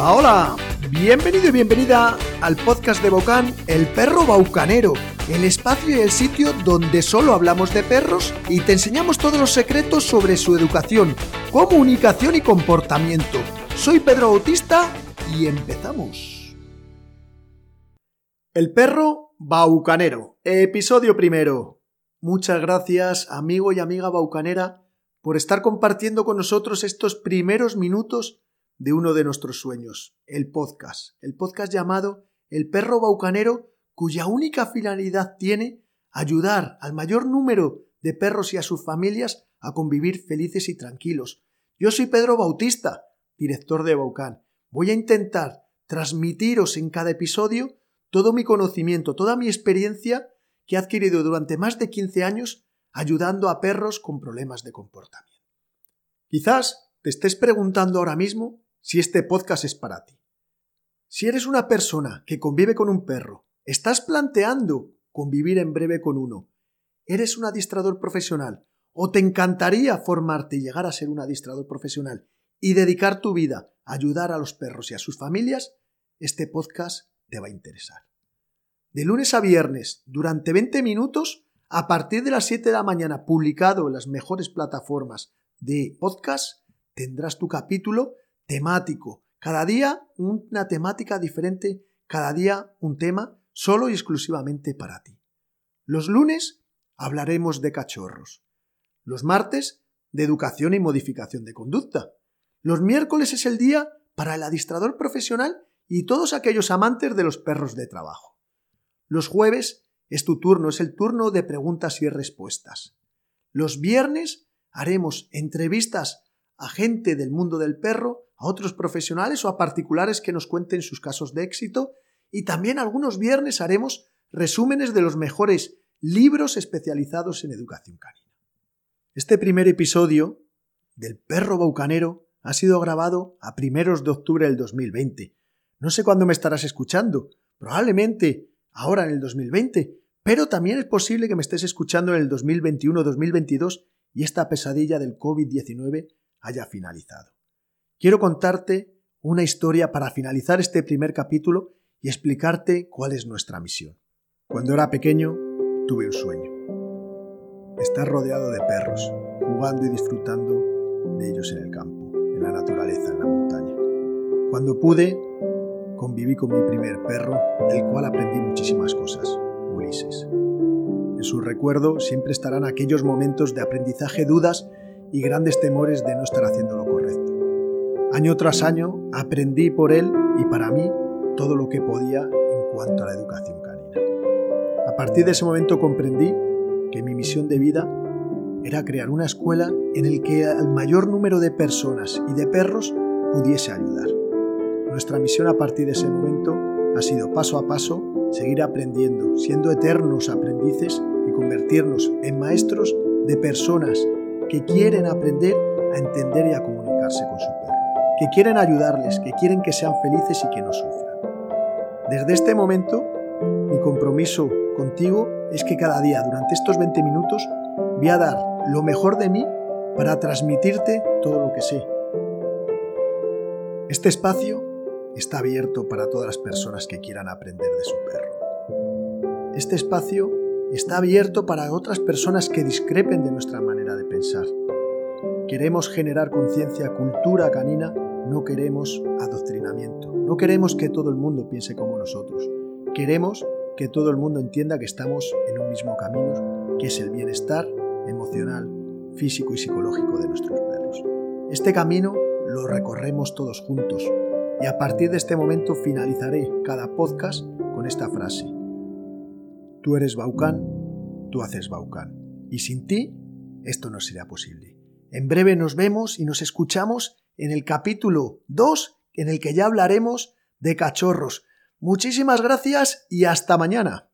Hola, hola. Bienvenido y bienvenida al podcast de Bocán, El Perro Baucanero, el espacio y el sitio donde solo hablamos de perros y te enseñamos todos los secretos sobre su educación, comunicación y comportamiento. Soy Pedro Bautista y empezamos. El Perro Baucanero, episodio primero. Muchas gracias, amigo y amiga baucanera, por estar compartiendo con nosotros estos primeros minutos de uno de nuestros sueños, el podcast, el podcast llamado El perro baucanero, cuya única finalidad tiene ayudar al mayor número de perros y a sus familias a convivir felices y tranquilos. Yo soy Pedro Bautista, director de Baucan. Voy a intentar transmitiros en cada episodio todo mi conocimiento, toda mi experiencia que he adquirido durante más de 15 años ayudando a perros con problemas de comportamiento. Quizás te estés preguntando ahora mismo si este podcast es para ti. Si eres una persona que convive con un perro, estás planteando convivir en breve con uno, eres un adistrador profesional o te encantaría formarte y llegar a ser un adistrador profesional y dedicar tu vida a ayudar a los perros y a sus familias, este podcast te va a interesar. De lunes a viernes, durante 20 minutos, a partir de las 7 de la mañana, publicado en las mejores plataformas de podcast, tendrás tu capítulo temático. Cada día una temática diferente, cada día un tema solo y exclusivamente para ti. Los lunes hablaremos de cachorros. Los martes de educación y modificación de conducta. Los miércoles es el día para el adistrador profesional y todos aquellos amantes de los perros de trabajo. Los jueves es tu turno, es el turno de preguntas y respuestas. Los viernes haremos entrevistas a gente del mundo del perro a otros profesionales o a particulares que nos cuenten sus casos de éxito y también algunos viernes haremos resúmenes de los mejores libros especializados en educación canina. Este primer episodio del perro baucanero ha sido grabado a primeros de octubre del 2020. No sé cuándo me estarás escuchando, probablemente ahora en el 2020, pero también es posible que me estés escuchando en el 2021-2022 y esta pesadilla del COVID-19 haya finalizado quiero contarte una historia para finalizar este primer capítulo y explicarte cuál es nuestra misión. Cuando era pequeño, tuve un sueño. Estar rodeado de perros, jugando y disfrutando de ellos en el campo, en la naturaleza, en la montaña. Cuando pude, conviví con mi primer perro, del cual aprendí muchísimas cosas, Ulises. En su recuerdo siempre estarán aquellos momentos de aprendizaje, dudas y grandes temores de no estar haciendo. Año tras año aprendí por él y para mí todo lo que podía en cuanto a la educación canina. A partir de ese momento comprendí que mi misión de vida era crear una escuela en la que el mayor número de personas y de perros pudiese ayudar. Nuestra misión a partir de ese momento ha sido paso a paso seguir aprendiendo, siendo eternos aprendices y convertirnos en maestros de personas que quieren aprender a entender y a comunicarse con su que quieren ayudarles, que quieren que sean felices y que no sufran. Desde este momento, mi compromiso contigo es que cada día, durante estos 20 minutos, voy a dar lo mejor de mí para transmitirte todo lo que sé. Este espacio está abierto para todas las personas que quieran aprender de su perro. Este espacio está abierto para otras personas que discrepen de nuestra manera de pensar. Queremos generar conciencia, cultura canina no queremos adoctrinamiento, no queremos que todo el mundo piense como nosotros, queremos que todo el mundo entienda que estamos en un mismo camino, que es el bienestar emocional, físico y psicológico de nuestros perros. Este camino lo recorremos todos juntos y a partir de este momento finalizaré cada podcast con esta frase. Tú eres Baucán, tú haces Baucán. Y sin ti, esto no sería posible. En breve nos vemos y nos escuchamos en el capítulo 2, en el que ya hablaremos de cachorros. Muchísimas gracias y hasta mañana.